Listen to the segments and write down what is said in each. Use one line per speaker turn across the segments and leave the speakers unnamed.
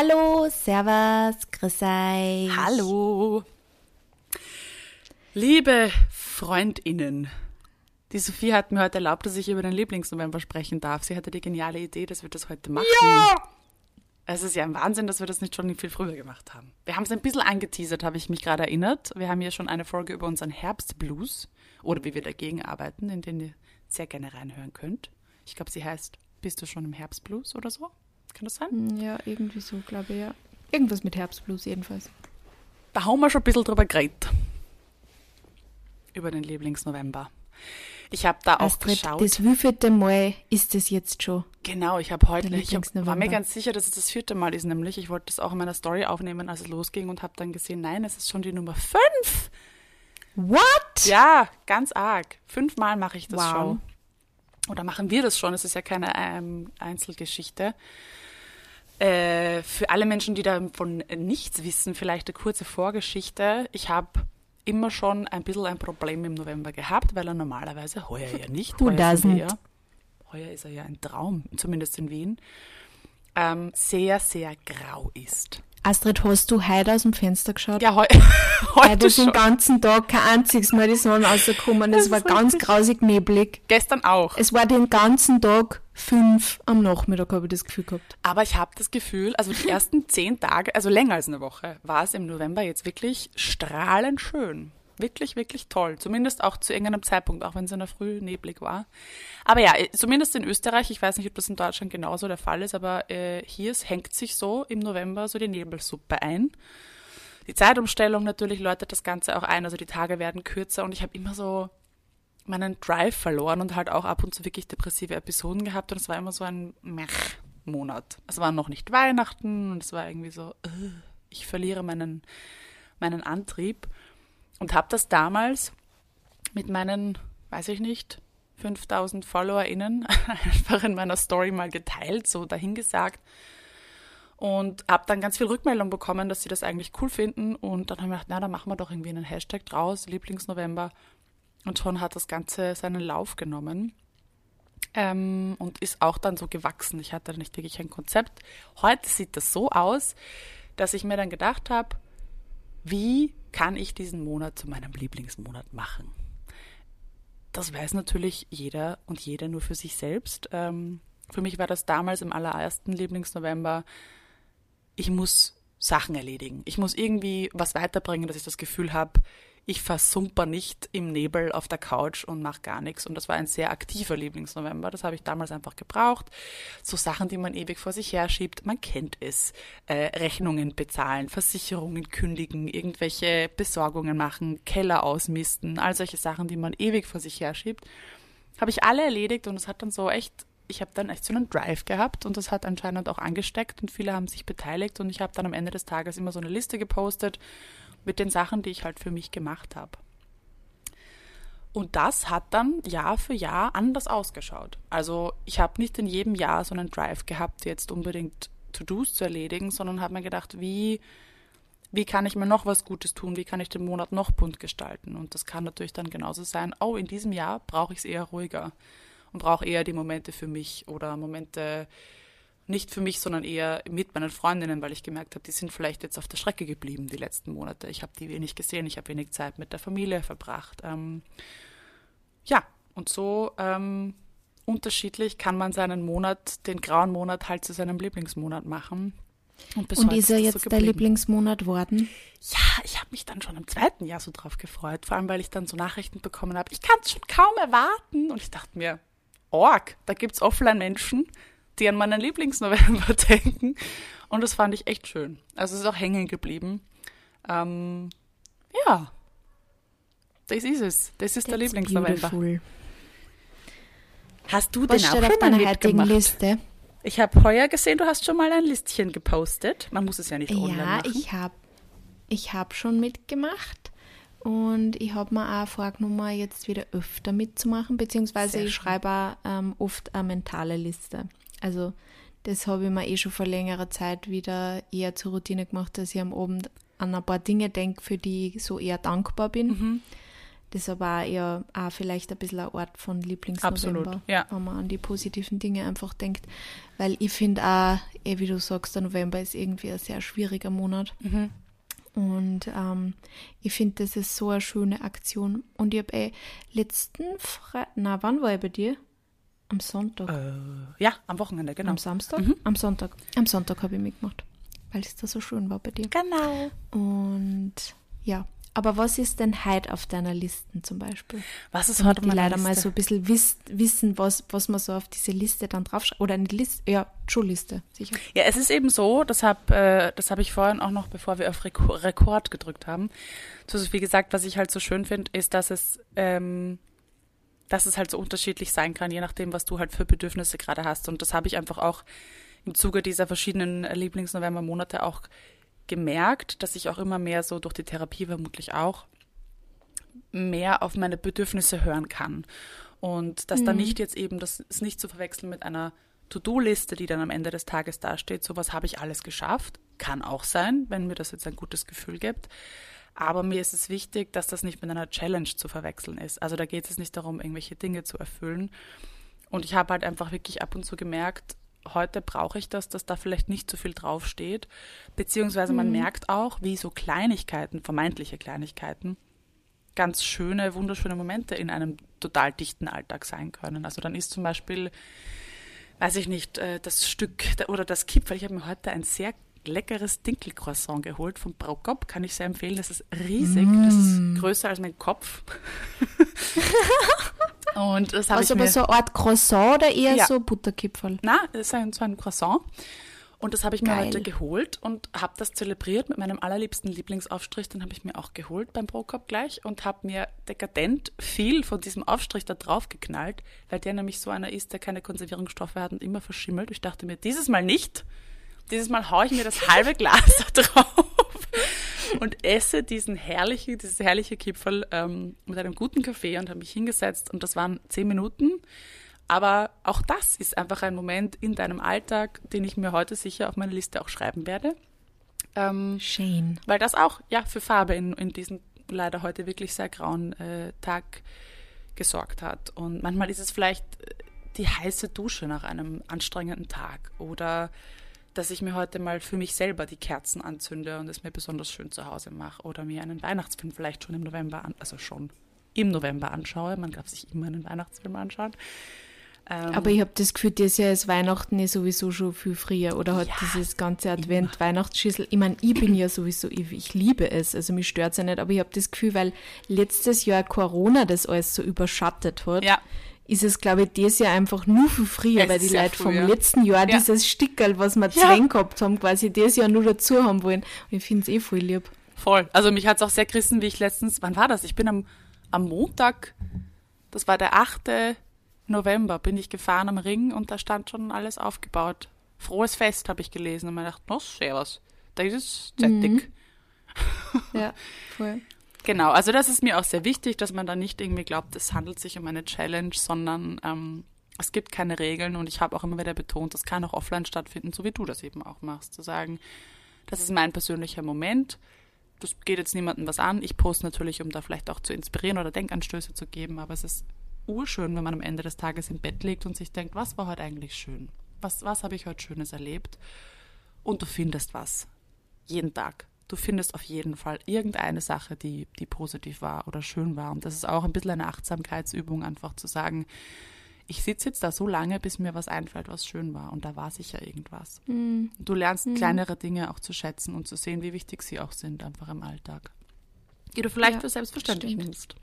Hallo, Servus, grüß euch.
Hallo. Liebe Freundinnen, die Sophie hat mir heute erlaubt, dass ich über den Lieblingsnovember sprechen darf. Sie hatte die geniale Idee, dass wir das heute machen. Ja! Es ist ja ein Wahnsinn, dass wir das nicht schon viel früher gemacht haben. Wir haben es ein bisschen angeteasert, habe ich mich gerade erinnert. Wir haben ja schon eine Folge über unseren Herbstblues oder wie wir dagegen arbeiten, in den ihr sehr gerne reinhören könnt. Ich glaube, sie heißt Bist du schon im Herbstblues oder so? Kann das sein?
Hm, ja, irgendwie so, glaube ich, ja. Irgendwas mit Herbstblues jedenfalls.
Da haben wir schon ein bisschen drüber geredet. Über den Lieblingsnovember. Ich habe da Astrid, auch geschaut.
Das wievielte Mal ist es jetzt schon?
Genau, ich habe heute, ich hab, war mir ganz sicher, dass es das vierte Mal ist, nämlich ich wollte das auch in meiner Story aufnehmen, als es losging und habe dann gesehen, nein, es ist schon die Nummer fünf.
What?
Ja, ganz arg. Fünfmal mache ich das wow. schon. Oder machen wir das schon? Es ist ja keine ähm, Einzelgeschichte. Äh, für alle Menschen, die davon nichts wissen, vielleicht eine kurze Vorgeschichte. Ich habe immer schon ein bisschen ein Problem im November gehabt, weil er normalerweise, heuer ja nicht,
heuer,
ist heuer ist er ja ein Traum, zumindest in Wien, ähm, sehr, sehr grau ist.
Astrid, hast du heute aus dem Fenster geschaut?
Ja, heu
heute Heute schon. den ganzen Tag kein einziges Mal die Sonne rausgekommen. Es war ganz richtig. grausig neblig.
Gestern auch.
Es war den ganzen Tag fünf am Nachmittag, habe ich das Gefühl gehabt.
Aber ich habe das Gefühl, also die ersten zehn Tage, also länger als eine Woche, war es im November jetzt wirklich strahlend schön wirklich, wirklich toll. Zumindest auch zu irgendeinem Zeitpunkt, auch wenn es in der Früh neblig war. Aber ja, zumindest in Österreich, ich weiß nicht, ob das in Deutschland genauso der Fall ist, aber äh, hier hängt sich so im November so die Nebelsuppe ein. Die Zeitumstellung natürlich läutet das Ganze auch ein, also die Tage werden kürzer und ich habe immer so meinen Drive verloren und halt auch ab und zu wirklich depressive Episoden gehabt und es war immer so ein Mech-Monat. Es war noch nicht Weihnachten und es war irgendwie so, uh, ich verliere meinen, meinen Antrieb und habe das damals mit meinen, weiß ich nicht, 5000 FollowerInnen einfach in meiner Story mal geteilt, so dahingesagt. Und habe dann ganz viel Rückmeldung bekommen, dass sie das eigentlich cool finden. Und dann habe ich gedacht, na, dann machen wir doch irgendwie einen Hashtag draus, Lieblingsnovember. Und schon hat das Ganze seinen Lauf genommen. Ähm, und ist auch dann so gewachsen. Ich hatte nicht wirklich ein Konzept. Heute sieht das so aus, dass ich mir dann gedacht habe, wie kann ich diesen Monat zu meinem Lieblingsmonat machen? Das weiß natürlich jeder und jede nur für sich selbst. Ähm, für mich war das damals im allerersten Lieblingsnovember, ich muss Sachen erledigen. Ich muss irgendwie was weiterbringen, dass ich das Gefühl habe, ich versumper nicht im Nebel auf der Couch und mache gar nichts. Und das war ein sehr aktiver Lieblingsnovember. Das habe ich damals einfach gebraucht. So Sachen, die man ewig vor sich herschiebt. Man kennt es. Äh, Rechnungen bezahlen, Versicherungen kündigen, irgendwelche Besorgungen machen, Keller ausmisten, all solche Sachen, die man ewig vor sich herschiebt. Habe ich alle erledigt und es hat dann so echt ich habe dann echt so einen Drive gehabt und das hat anscheinend auch angesteckt und viele haben sich beteiligt und ich habe dann am Ende des Tages immer so eine Liste gepostet mit den Sachen, die ich halt für mich gemacht habe. Und das hat dann Jahr für Jahr anders ausgeschaut. Also ich habe nicht in jedem Jahr so einen Drive gehabt, jetzt unbedingt To-Dos zu erledigen, sondern habe mir gedacht, wie, wie kann ich mir noch was Gutes tun, wie kann ich den Monat noch bunt gestalten. Und das kann natürlich dann genauso sein, oh, in diesem Jahr brauche ich es eher ruhiger und brauche eher die Momente für mich oder Momente, nicht für mich, sondern eher mit meinen Freundinnen, weil ich gemerkt habe, die sind vielleicht jetzt auf der Strecke geblieben die letzten Monate. Ich habe die wenig gesehen, ich habe wenig Zeit mit der Familie verbracht. Ähm, ja, und so ähm, unterschiedlich kann man seinen Monat, den grauen Monat halt zu seinem Lieblingsmonat machen.
Und, und ist er jetzt so der Lieblingsmonat worden?
Ja, ich habe mich dann schon im zweiten Jahr so drauf gefreut, vor allem weil ich dann so Nachrichten bekommen habe, ich kann es schon kaum erwarten. Und ich dachte mir, Org, da gibt es Offline-Menschen, die an meinen Lieblingsnovember denken. Und das fand ich echt schön. Also es ist auch hängen geblieben. Ähm, ja, das ist es. Das ist That's der Lieblingsnovember. Hast du Was den auch auf deiner heutigen Liste? Ich habe heuer gesehen, du hast schon mal ein Listchen gepostet. Man muss es ja nicht online ja, machen.
Ja, ich habe ich hab schon mitgemacht. Und ich habe mir auch vorgenommen, jetzt wieder öfter mitzumachen, beziehungsweise Sehr ich schreibe auch ähm, oft eine mentale Liste. Also das habe ich mir eh schon vor längerer Zeit wieder eher zur Routine gemacht, dass ich am Abend an ein paar Dinge denke, für die ich so eher dankbar bin. Mhm. das ist aber auch vielleicht ein bisschen ein Ort von Lieblingsnovember,
ja.
wenn man an die positiven Dinge einfach denkt. Weil ich finde auch, eh wie du sagst, der November ist irgendwie ein sehr schwieriger Monat.
Mhm.
Und ähm, ich finde, das ist so eine schöne Aktion. Und ich habe eh letzten Freitag, na, wann war ich bei dir? Am Sonntag.
Äh, ja, am Wochenende, genau.
Am Samstag?
Mhm.
Am Sonntag. Am Sonntag habe ich mitgemacht, weil es da so schön war bei dir.
Genau.
Und ja, aber was ist denn heute auf deiner Liste zum Beispiel?
Was ist heute auf meiner
leider mal
Liste?
so ein bisschen wiss, wissen, was, was man so auf diese Liste dann draufschreibt. Oder eine Liste, ja, Schulliste, sicher.
Ja, es ist eben so, das habe äh, das hab ich vorhin auch noch, bevor wir auf Reko Rekord gedrückt haben, zu Sophie gesagt, was ich halt so schön finde, ist, dass es, ähm, dass es halt so unterschiedlich sein kann, je nachdem, was du halt für Bedürfnisse gerade hast. Und das habe ich einfach auch im Zuge dieser verschiedenen Lieblings-November-Monate auch gemerkt, dass ich auch immer mehr so durch die Therapie vermutlich auch mehr auf meine Bedürfnisse hören kann. Und dass da nicht jetzt eben, das ist nicht zu verwechseln mit einer To-Do-Liste, die dann am Ende des Tages dasteht, sowas habe ich alles geschafft. Kann auch sein, wenn mir das jetzt ein gutes Gefühl gibt. Aber mir ist es wichtig, dass das nicht mit einer Challenge zu verwechseln ist. Also da geht es nicht darum, irgendwelche Dinge zu erfüllen. Und ich habe halt einfach wirklich ab und zu gemerkt, heute brauche ich das, dass da vielleicht nicht so viel draufsteht. Beziehungsweise man merkt auch, wie so Kleinigkeiten, vermeintliche Kleinigkeiten, ganz schöne, wunderschöne Momente in einem total dichten Alltag sein können. Also dann ist zum Beispiel, weiß ich nicht, äh, das Stück oder das Kipferl. Ich habe mir heute ein sehr leckeres Dinkelcroissant geholt vom Braukop. Kann ich sehr empfehlen. Das ist riesig. Das ist größer als mein Kopf. Und das habe ich
Also aber
mir...
so eine Art Croissant oder eher
Ja.
so Butterkipferl?
Na, es ist ein, so ein Croissant. Und das habe ich mir
Geil.
heute geholt und habe das zelebriert mit meinem allerliebsten Lieblingsaufstrich. Den habe ich mir auch geholt beim Prokop gleich und habe mir dekadent viel von diesem Aufstrich da drauf geknallt, weil der nämlich so einer ist, der keine Konservierungsstoffe hat und immer verschimmelt. Ich dachte mir, dieses Mal nicht. Dieses Mal haue ich mir das halbe Glas da drauf und esse diesen herrlichen, dieses herrliche Kipferl ähm, mit einem guten Kaffee und habe mich hingesetzt und das waren zehn Minuten. Aber auch das ist einfach ein Moment in deinem Alltag, den ich mir heute sicher auf meine Liste auch schreiben werde. Ähm,
Shane.
weil das auch ja für Farbe in, in diesem leider heute wirklich sehr grauen äh, Tag gesorgt hat. Und manchmal ist es vielleicht äh, die heiße Dusche nach einem anstrengenden Tag oder dass ich mir heute mal für mich selber die Kerzen anzünde und es mir besonders schön zu Hause mache oder mir einen Weihnachtsfilm vielleicht schon im November an, also schon im November anschaue. Man darf sich immer einen Weihnachtsfilm anschauen. Ähm,
Aber ich habe das Gefühl, dieses Jahr ist Weihnachten ja sowieso schon viel früher. Oder hat
Ja,
dieses ganze Advent-Weihnachtsschüssel. Ich meine, ich bin ja sowieso, ich, ich liebe es. Also mich stört es ja nicht. Aber ich habe das Gefühl, weil letztes Jahr Corona das alles so überschattet hat,
Ja.
Ist es, glaube ich, dieses Jahr einfach nur viel früher,
Es
weil die Leute vom letzten Jahr
Ja.
dieses Stickerl, was wir
Ja.
gehabt haben, quasi dieses Jahr nur dazu haben wollen. Und ich finde es eh voll lieb.
Voll. Also mich hat es auch sehr gerissen, wie ich letztens, wann war das? Ich bin am, am Montag, das war der 8. November, bin ich gefahren am Ring und da stand schon alles aufgebaut. Frohes Fest, habe ich gelesen und mir gedacht, no, servus, das ist zettig.
Ja, voll.
Genau, also das ist mir auch sehr wichtig, dass man da nicht irgendwie glaubt, es handelt sich um eine Challenge, sondern ähm, es gibt keine Regeln und ich habe auch immer wieder betont, das kann auch offline stattfinden, so wie du das eben auch machst, zu sagen, das ist mein persönlicher Moment, das geht jetzt niemandem was an, ich poste natürlich, um da vielleicht auch zu inspirieren oder Denkanstöße zu geben, aber es ist urschön, wenn man am Ende des Tages im Bett liegt und sich denkt, was war heute eigentlich schön? Was, was habe ich heute Schönes erlebt? Und du findest was. Jeden Tag. Du findest auf jeden Fall irgendeine Sache, die, die positiv war oder schön war. Und das ist auch ein bisschen eine Achtsamkeitsübung, einfach zu sagen, ich sitze jetzt da so lange, bis mir was einfällt, was schön war. Und da war sicher irgendwas. Du lernst kleinere Dinge auch zu schätzen und zu sehen, wie wichtig sie auch sind, einfach im Alltag. Die du vielleicht
Ja,
für selbstverständlich nimmst.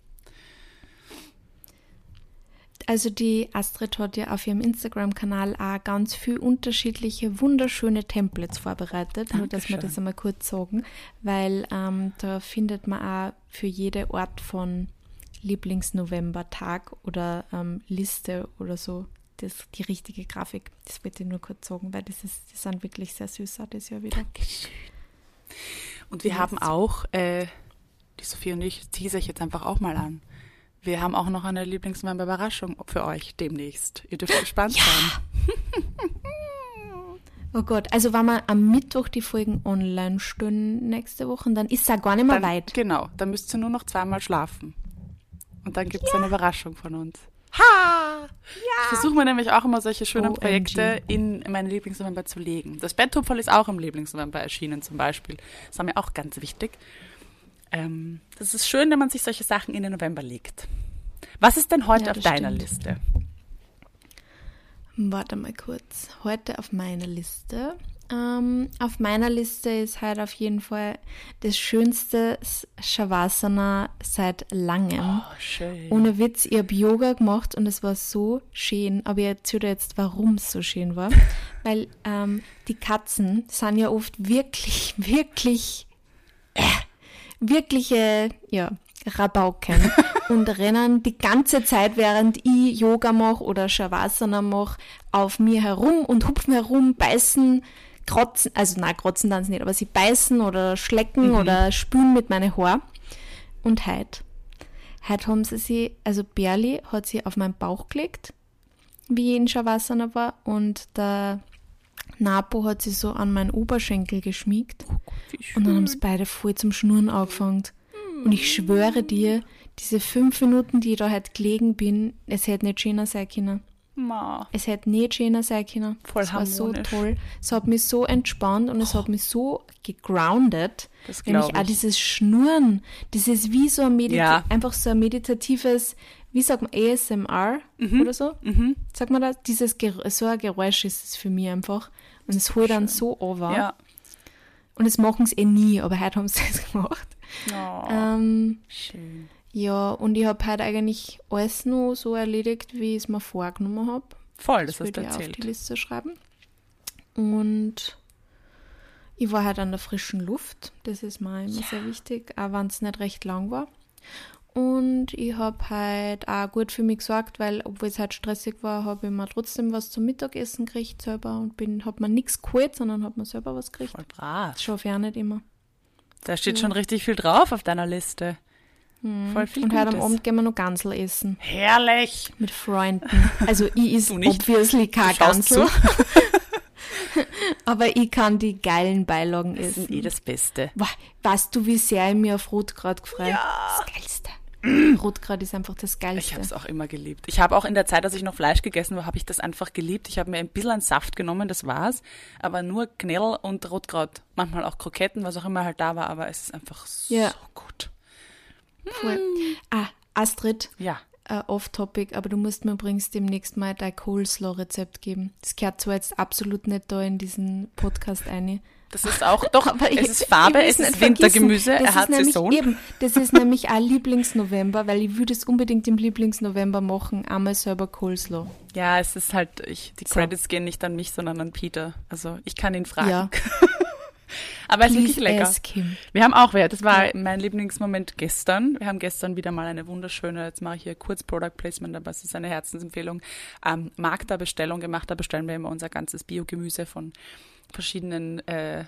Also die Astrid hat ja auf ihrem Instagram-Kanal auch ganz viel unterschiedliche, wunderschöne Templates vorbereitet. Nur, dass wir
Dankeschön.
das einmal kurz sagen, weil ähm, da findet man auch für jede Art von Lieblings-November-Tag oder ähm, Liste oder so das, die richtige Grafik. Das wollte ich nur kurz sagen, weil das, ist, das sind wirklich sehr süß auch das Jahr wieder.
Und wir
Yes.
haben auch, äh, die Sophie und ich, tease ich jetzt einfach auch mal an. Wir haben auch noch eine Lieblingsmember-Überraschung für euch demnächst. Ihr dürft gespannt sein.
Oh Gott, also wenn wir am Mittwoch die Folgen online stellen nächste Woche, dann ist es auch gar nicht mehr
Dann,
weit.
Genau, dann müsst ihr nur noch zweimal schlafen. Und dann gibt es ja. eine Überraschung von uns. Ha! Ja. Ich versuche mir nämlich auch immer solche schönen OMG. Projekte in meine Lieblingsnovember zu legen. Das Betthupferl ist auch im Lieblingsnovember erschienen zum Beispiel. Das war mir auch ganz wichtig. Ähm, das ist schön, wenn man sich solche Sachen in den November legt. Was ist denn heute ja, auf deiner stimmt. Liste?
Warte mal kurz. Heute auf meiner Liste ähm, auf meiner Liste ist halt auf jeden Fall das schönste Shavasana seit langem.
Oh, schön.
Ohne Witz, ich habe Yoga gemacht und es war so schön. Aber ich erzähle jetzt, warum es so schön war. Weil ähm, die Katzen sind ja oft wirklich, wirklich, äh, wirkliche, ja, Rabauken und rennen die ganze Zeit, während ich Yoga mache oder Shavasana mache, auf mir herum und hupfen herum, beißen krotzen, also nein, krotzen dann nicht, aber sie beißen oder schlecken mhm. oder spülen mit meinen Haaren. Und heute, heute haben sie sie, also Berli hat sie auf meinen Bauch gelegt, wie ich in Shavasana war, und der Napo hat sie so an meinen Oberschenkel geschmiegt. Oh Gott, und dann haben sie beide voll zum Schnurren angefangen. Und ich schwöre dir, diese fünf Minuten, die ich da heute gelegen bin, es hätte nicht schöner sein können.
Ma.
Es hätte nicht schöner sein können.
Voll
es
war
so toll. Es hat mich so entspannt und oh. es hat mich so gegroundet.
Das Nämlich ich.
auch dieses Schnurren, dieses wie so ein Medita ja. einfach so ein meditatives, wie sagt man, ASMR mhm. oder so?
Mhm.
Sagt man das? Dieses so ein Geräusch ist es für mich einfach. Und es holt dann so over.
Ja.
Und es machen sie eh nie, aber heute haben sie es gemacht.
Oh,
ähm,
schön.
Ja, und ich habe halt eigentlich alles nur so erledigt, wie ich es mir vorgenommen habe.
Voll, das,
das
hast du erzählt.
auf die Liste schreiben. Und ich war halt an der frischen Luft. Das ist mir immer ja. sehr wichtig, auch wenn es nicht recht lang war. Und ich habe halt auch gut für mich gesorgt, weil, obwohl es halt stressig war, habe ich mir trotzdem was zum Mittagessen gekriegt selber und bin, habe mir nichts geholt, sondern habe mir selber was gekriegt.
Voll brav.
Das schaffe ich auch nicht immer.
Da steht ja. schon richtig viel drauf auf deiner Liste.
Hm. Voll viel Und Gutes. heute am Abend gehen wir noch Gansel essen.
Herrlich!
Mit Freunden. Also ich is obviously kein Gansel. Aber ich kann die geilen Beilagen essen. Das ist
eh das Beste.
Weißt du, wie sehr ich mir auf Rotkraut gefreut
ja.
Das Geilste. Rotkraut ist einfach das Geilste.
Ich habe es auch immer geliebt. Ich habe auch in der Zeit, als ich noch Fleisch gegessen habe, habe ich das einfach geliebt. Ich habe mir ein bisschen Saft genommen, das war's. Aber nur Knädel und Rotkraut. Manchmal auch Kroketten, was auch immer halt da war. Aber es ist einfach so
ja.
gut.
Voll. Ah, Astrid.
Ja.
Uh, Off-Topic, aber du musst mir übrigens demnächst mal dein Coleslaw-Rezept geben. Das gehört zwar jetzt absolut nicht da in diesen Podcast ein.
Das ist auch, doch, aber es ist Farbe, es ist Wintergemüse, er hat Saison.
Eben, das ist nämlich auch Lieblingsnovember, weil ich würde es unbedingt im Lieblingsnovember machen, einmal selber Coleslaw.
Ja, es ist halt, ich, die Credits so. gehen nicht an mich, sondern an Peter. Also ich kann ihn fragen.
Ja.
Aber es ist wirklich lecker. Wir haben auch, das war mein Lieblingsmoment gestern. Wir haben gestern wieder mal eine wunderschöne, jetzt mache ich hier kurz Product Placement, aber es ist eine Herzensempfehlung, ähm, Magda-Bestellung gemacht. Da bestellen wir immer unser ganzes Biogemüse von verschiedenen äh,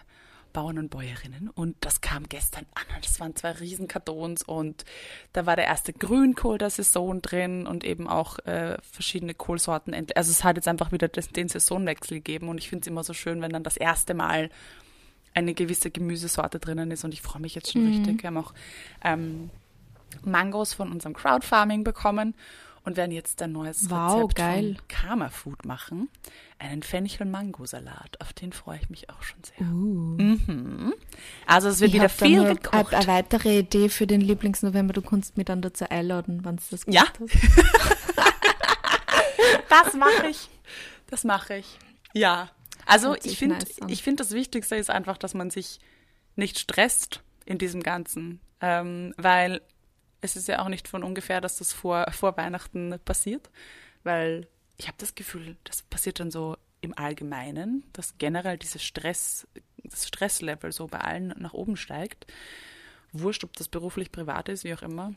Bauern und Bäuerinnen. Und das kam gestern an. Das waren zwei Riesenkartons und da war der erste Grünkohl der Saison drin und eben auch äh, verschiedene Kohlsorten. Also es hat jetzt einfach wieder den Saisonwechsel gegeben und ich finde es immer so schön, wenn dann das erste Mal eine gewisse Gemüsesorte drinnen ist und ich freue mich jetzt schon mhm. richtig. Wir haben auch ähm, Mangos von unserem Crowdfarming bekommen und werden jetzt ein neues
wow,
Rezept
geil.
von Karma Food machen. Einen Fenchel-Mango-Salat. Auf den freue ich mich auch schon sehr.
Uh.
Mhm. Also es wird ich wieder viel
dann
gekocht.
Eine weitere Idee für den Lieblingsnovember. Du kannst mich dann dazu einladen, wenn es das
Ja. das mache ich. Das mache ich. Ja. Also ich finde, nice ich finde, das Wichtigste ist einfach, dass man sich nicht stresst in diesem Ganzen, ähm, weil es ist ja auch nicht von ungefähr, dass das vor, vor Weihnachten passiert, weil ich habe das Gefühl, das passiert dann so im Allgemeinen, dass generell dieses Stress, das Stresslevel so bei allen nach oben steigt. Wurscht, ob das beruflich, privat ist, wie auch immer.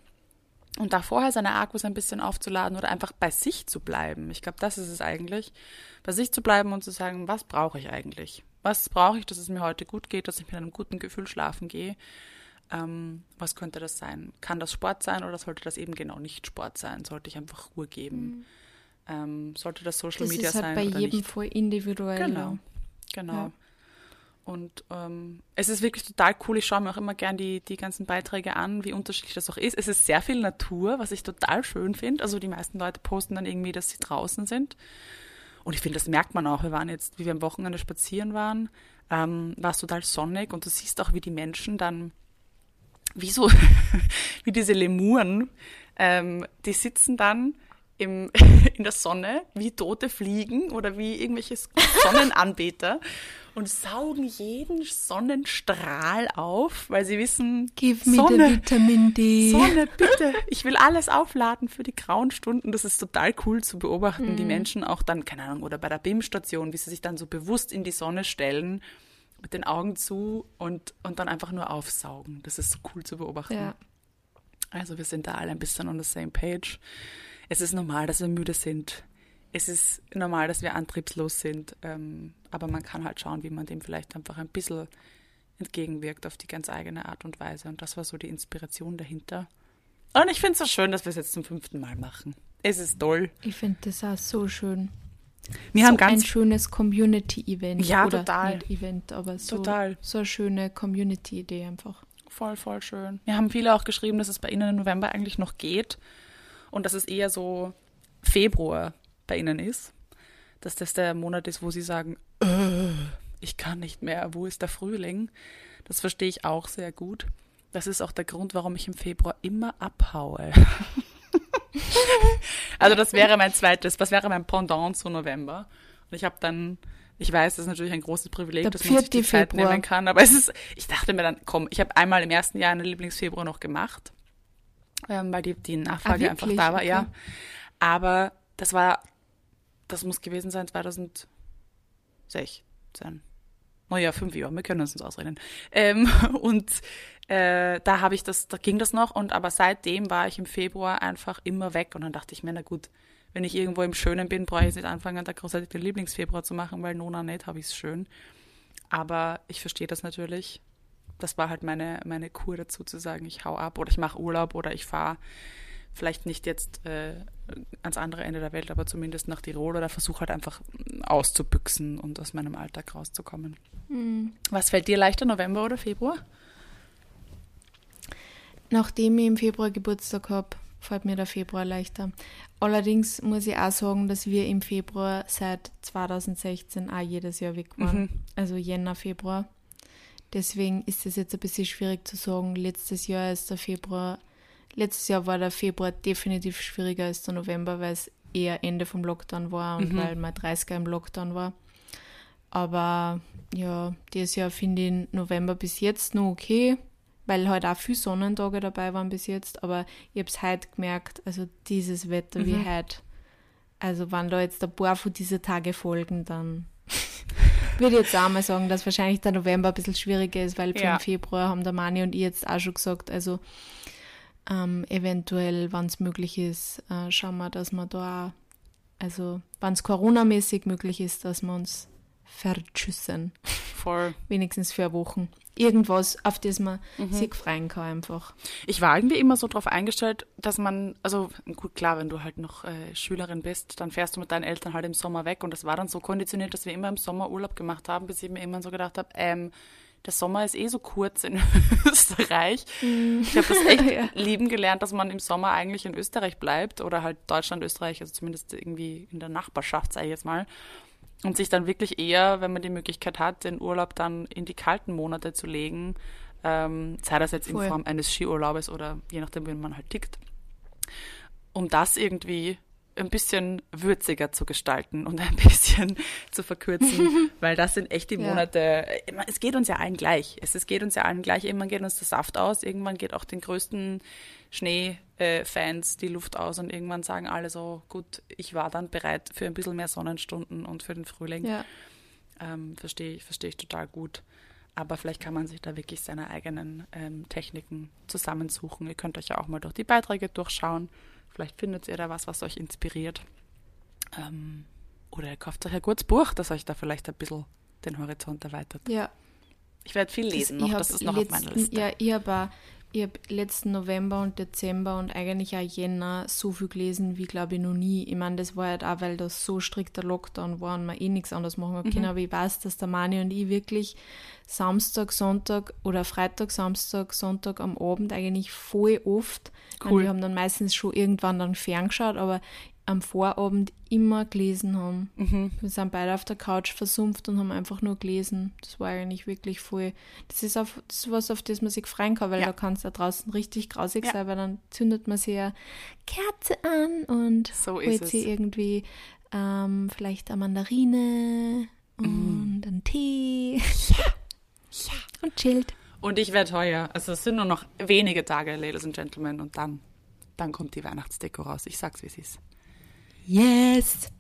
Und da vorher seine Akkus ein bisschen aufzuladen oder einfach bei sich zu bleiben. Ich glaube, das ist es eigentlich. Bei sich zu bleiben und zu sagen, was brauche ich eigentlich? Was brauche ich, dass es mir heute gut geht, dass ich mit einem guten Gefühl schlafen gehe? Ähm, was könnte das sein? Kann das Sport sein oder sollte das eben genau nicht Sport sein? Sollte ich einfach Ruhe geben? Mhm. Ähm, sollte das Social
das
Media
ist halt
sein?
Bei
oder
jedem
nicht?
voll individuell.
Genau. Genau. Ja. Und ähm, es ist wirklich total cool. Ich schaue mir auch immer gern die, die ganzen Beiträge an, wie unterschiedlich das auch ist. Es ist sehr viel Natur, was ich total schön finde. Also die meisten Leute posten dann irgendwie, dass sie draußen sind. Und ich finde, das merkt man auch. Wir waren jetzt, wie wir am Wochenende spazieren waren, ähm, war es total sonnig und du siehst auch, wie die Menschen dann, wie so, wie diese Lemuren, ähm, die sitzen dann im, in der Sonne wie tote Fliegen oder wie irgendwelche Sonnenanbeter und saugen jeden Sonnenstrahl auf, weil sie wissen,
Gib mir Sonne, Vitamin D.
Sonne, bitte. Ich will alles aufladen für die grauen Stunden. Das ist total cool zu beobachten, mhm. die Menschen auch dann, keine Ahnung, oder bei der BIM-Station, wie sie sich dann so bewusst in die Sonne stellen, mit den Augen zu und, und dann einfach nur aufsaugen. Das ist so cool zu beobachten. Ja. Also wir sind da alle ein bisschen on the same page. Es ist normal, dass wir müde sind es ist normal, dass wir antriebslos sind, ähm, aber man kann halt schauen, wie man dem vielleicht einfach ein bisschen entgegenwirkt auf die ganz eigene Art und Weise. Und das war so die Inspiration dahinter. Und ich finde es so schön, dass wir es jetzt zum fünften Mal machen. Es ist toll.
Ich finde das auch so schön.
Wir so haben ganz
ein schönes Community-Event.
Ja, oder total.
Nicht Event, aber so,
total.
so eine schöne Community-Idee einfach.
Voll, voll schön. Wir haben viele auch geschrieben, dass es bei Ihnen im November eigentlich noch geht und dass es eher so Februar bei ihnen ist, dass das der Monat ist, wo sie sagen, äh, ich kann nicht mehr, wo ist der Frühling? Das verstehe ich auch sehr gut. Das ist auch der Grund, warum ich im Februar immer abhaue. also das wäre mein zweites, das wäre mein Pendant zu November. Und ich habe dann, ich weiß, das ist natürlich ein großes Privileg, der dass man sich die Zeit Februar. nehmen kann, aber es ist, ich dachte mir dann, komm, ich habe einmal im ersten Jahr einen Lieblingsfebruar noch gemacht, ähm, weil die, die Nachfrage ah, einfach da war, okay. ja. Aber das war das muss gewesen sein 2016. Naja, fünf Jahre, wir können uns das ausreden. Ähm, und äh, da habe ich das, da ging das noch und aber seitdem war ich im Februar einfach immer weg und dann dachte ich mir, na gut, wenn ich irgendwo im Schönen bin, brauche ich jetzt nicht anfangen, da großartig den Lieblingsfebruar zu machen, weil Nona nicht, habe ich es schön. Aber ich verstehe das natürlich. Das war halt meine, meine Kur dazu zu sagen, ich hau ab oder ich mache Urlaub oder ich fahre vielleicht nicht jetzt äh, ans andere Ende der Welt, aber zumindest nach Tirol oder versuche halt einfach auszubüchsen und aus meinem Alltag rauszukommen. Mhm. Was fällt dir leichter, November oder Februar?
Nachdem ich im Februar Geburtstag habe, fällt mir der Februar leichter. Allerdings muss ich auch sagen, dass wir im Februar seit 2016 auch jedes Jahr weg waren. Mhm. Also Jänner, Februar. Deswegen ist es jetzt ein bisschen schwierig zu sagen. Letztes Jahr ist der Februar Letztes Jahr war der Februar definitiv schwieriger als der November, weil es eher Ende vom Lockdown war und mhm. weil mein 30er im Lockdown war. Aber ja, dieses Jahr finde ich November bis jetzt noch okay, weil halt auch viele Sonnentage dabei waren bis jetzt. Aber ich habe es heute gemerkt, also dieses Wetter mhm. wie heute. Also wenn da jetzt ein paar von diesen Tagen folgen, dann würde jetzt auch mal sagen, dass wahrscheinlich der November ein bisschen schwieriger ist, weil ja. im Februar haben der Mani und ich jetzt auch schon gesagt, also ähm, eventuell, wenn es möglich ist, äh, schauen wir, dass wir da, also wenn es Corona-mäßig möglich ist, dass wir uns verschüssen.
Voll.
Wenigstens für Wochen. Irgendwas, auf das man mhm. sich freuen kann einfach.
Ich war irgendwie immer so darauf eingestellt, dass man, also gut, klar, wenn du halt noch äh, Schülerin bist, dann fährst du mit deinen Eltern halt im Sommer weg und das war dann so konditioniert, dass wir immer im Sommer Urlaub gemacht haben, bis ich mir immer so gedacht habe, ähm, der Sommer ist eh so kurz in Österreich. Mm. Ich habe das echt ja. lieben gelernt, dass man im Sommer eigentlich in Österreich bleibt oder halt Deutschland, Österreich, also zumindest irgendwie in der Nachbarschaft, sage ich jetzt mal. Und sich dann wirklich eher, wenn man die Möglichkeit hat, den Urlaub dann in die kalten Monate zu legen, ähm, sei das jetzt Voll. in Form eines Skiurlaubes oder je nachdem, wie man halt tickt, um das irgendwie ein bisschen würziger zu gestalten und ein bisschen zu verkürzen, weil das sind echt die Monate. Ja. Es geht uns ja allen gleich. Es, es geht uns ja allen gleich. Irgendwann geht uns der Saft aus, irgendwann geht auch den größten Schneefans die Luft aus und irgendwann sagen alle so, gut, ich war dann bereit für ein bisschen mehr Sonnenstunden und für den Frühling. Ja. Ähm, verstehe ich, verstehe ich total gut. Aber vielleicht kann man sich da wirklich seine eigenen ähm, Techniken zusammensuchen. Ihr könnt euch ja auch mal durch die Beiträge durchschauen Vielleicht findet ihr da was, was euch inspiriert. Ähm, oder ihr kauft euch ein gutes Buch, das euch da vielleicht ein bisschen den Horizont erweitert.
Ja.
Ich werde viel lesen das, noch, das ist noch letzten, auf meiner Liste.
Ja, ich habe ich habe letzten November und Dezember und eigentlich auch Jänner so viel gelesen wie, glaube ich, noch nie. Ich meine, das war halt auch, weil das so strikter Lockdown war und man eh nichts anderes machen mhm. können. Aber ich weiß, dass der Mani und ich wirklich Samstag, Sonntag oder Freitag, Samstag, Sonntag am Abend eigentlich voll oft. Cool. wir haben dann meistens schon irgendwann dann ferngeschaut, aber am Vorabend immer gelesen haben. Mhm. Wir sind beide auf der Couch versumpft und haben einfach nur gelesen. Das war eigentlich wirklich voll. Das ist, auf, das ist was, auf das man sich freuen kann, weil ja. da kann es da draußen richtig grausig ja. sein, weil dann zündet man sich ja Kerze an und so holt sie irgendwie ähm, vielleicht eine Mandarine mm. und einen Tee. Ja. ja. Und chillt.
Und ich werde heuer, also es sind nur noch wenige Tage, Ladies and Gentlemen, und dann, dann kommt die Weihnachtsdeko raus. Ich sag's, wie es ist.
Yes.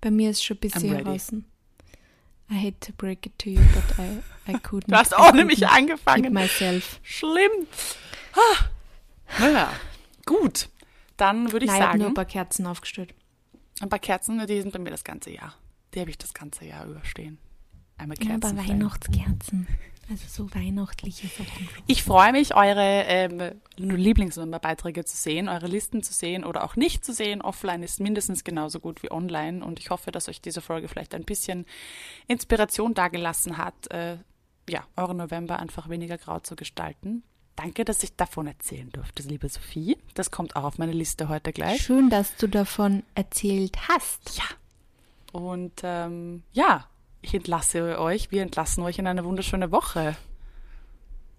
Bei mir ist schon ein bisschen draußen. I hate to break it to you, but I, I couldn't.
Du hast auch nämlich angefangen.
Myself.
Schlimm. Ah. Naja, gut. Dann würde ich Nein, sagen. Ich habe
nur ein paar Kerzen aufgestellt.
Ein paar Kerzen, die sind bei mir das ganze Jahr. Die habe ich das ganze Jahr überstehen.
Einmal Kerzen. Ja, aber Weihnachtskerzen. Also so weihnachtliche Sachen.
Ich freue mich, eure ähm, Lieblingsnummerbeiträge zu sehen, eure Listen zu sehen oder auch nicht zu sehen. Offline ist mindestens genauso gut wie online und ich hoffe, dass euch diese Folge vielleicht ein bisschen Inspiration dargelassen hat, äh, ja, euren November einfach weniger grau zu gestalten. Danke, dass ich davon erzählen durfte, liebe Sophie. Das kommt auch auf meine Liste heute gleich.
Schön, dass du davon erzählt hast.
Ja. Und ähm, ja, ich entlasse euch, wir entlassen euch in eine wunderschöne Woche.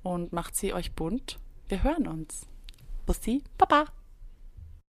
Und macht sie euch bunt. Wir hören uns. Bussi, Baba.